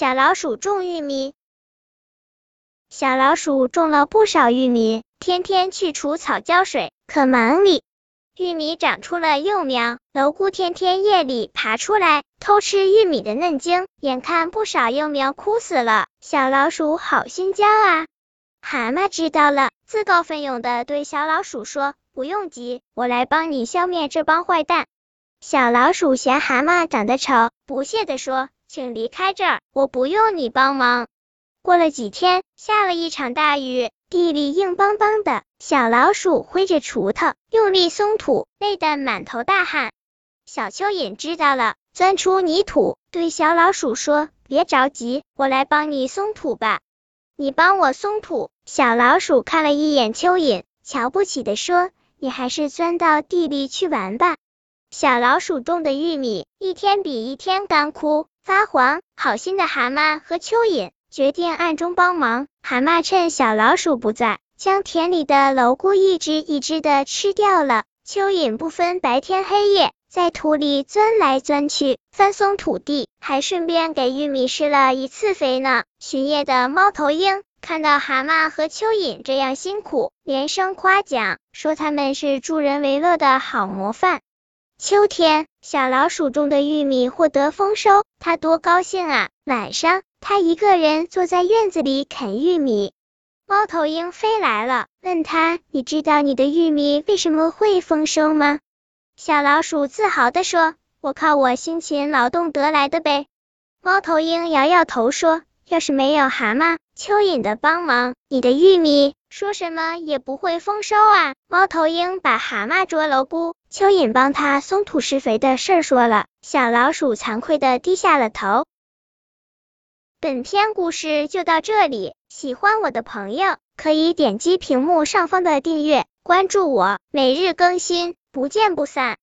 小老鼠种玉米。小老鼠种了不少玉米，天天去除草浇水，可忙里。玉米长出了幼苗，蝼蛄天天夜里爬出来偷吃玉米的嫩茎，眼看不少幼苗枯死了，小老鼠好心焦啊！蛤蟆知道了，自告奋勇的对小老鼠说：“不用急，我来帮你消灭这帮坏蛋。”小老鼠嫌蛤蟆长得丑，不屑的说：“请离开这儿，我不用你帮忙。”过了几天，下了一场大雨。地里硬邦邦的，小老鼠挥着锄头用力松土，累得满头大汗。小蚯蚓知道了，钻出泥土，对小老鼠说：“别着急，我来帮你松土吧。”你帮我松土。小老鼠看了一眼蚯蚓，瞧不起的说：“你还是钻到地里去玩吧。”小老鼠种的玉米一天比一天干枯发黄，好心的蛤蟆和蚯蚓。决定暗中帮忙。蛤蟆趁小老鼠不在，将田里的蝼蛄一只一只的吃掉了。蚯蚓不分白天黑夜，在土里钻来钻去，翻松土地，还顺便给玉米施了一次肥呢。巡夜的猫头鹰看到蛤蟆和蚯蚓这样辛苦，连声夸奖，说他们是助人为乐的好模范。秋天，小老鼠种的玉米获得丰收，它多高兴啊！晚上。它一个人坐在院子里啃玉米，猫头鹰飞来了，问他：“你知道你的玉米为什么会丰收吗？”小老鼠自豪地说：“我靠我辛勤劳动得来的呗。”猫头鹰摇摇头说：“要是没有蛤蟆、蚯蚓的帮忙，你的玉米说什么也不会丰收啊。”猫头鹰把蛤蟆捉蝼蛄、蚯蚓帮他松土施肥的事儿说了，小老鼠惭愧的低下了头。本篇故事就到这里，喜欢我的朋友可以点击屏幕上方的订阅，关注我，每日更新，不见不散。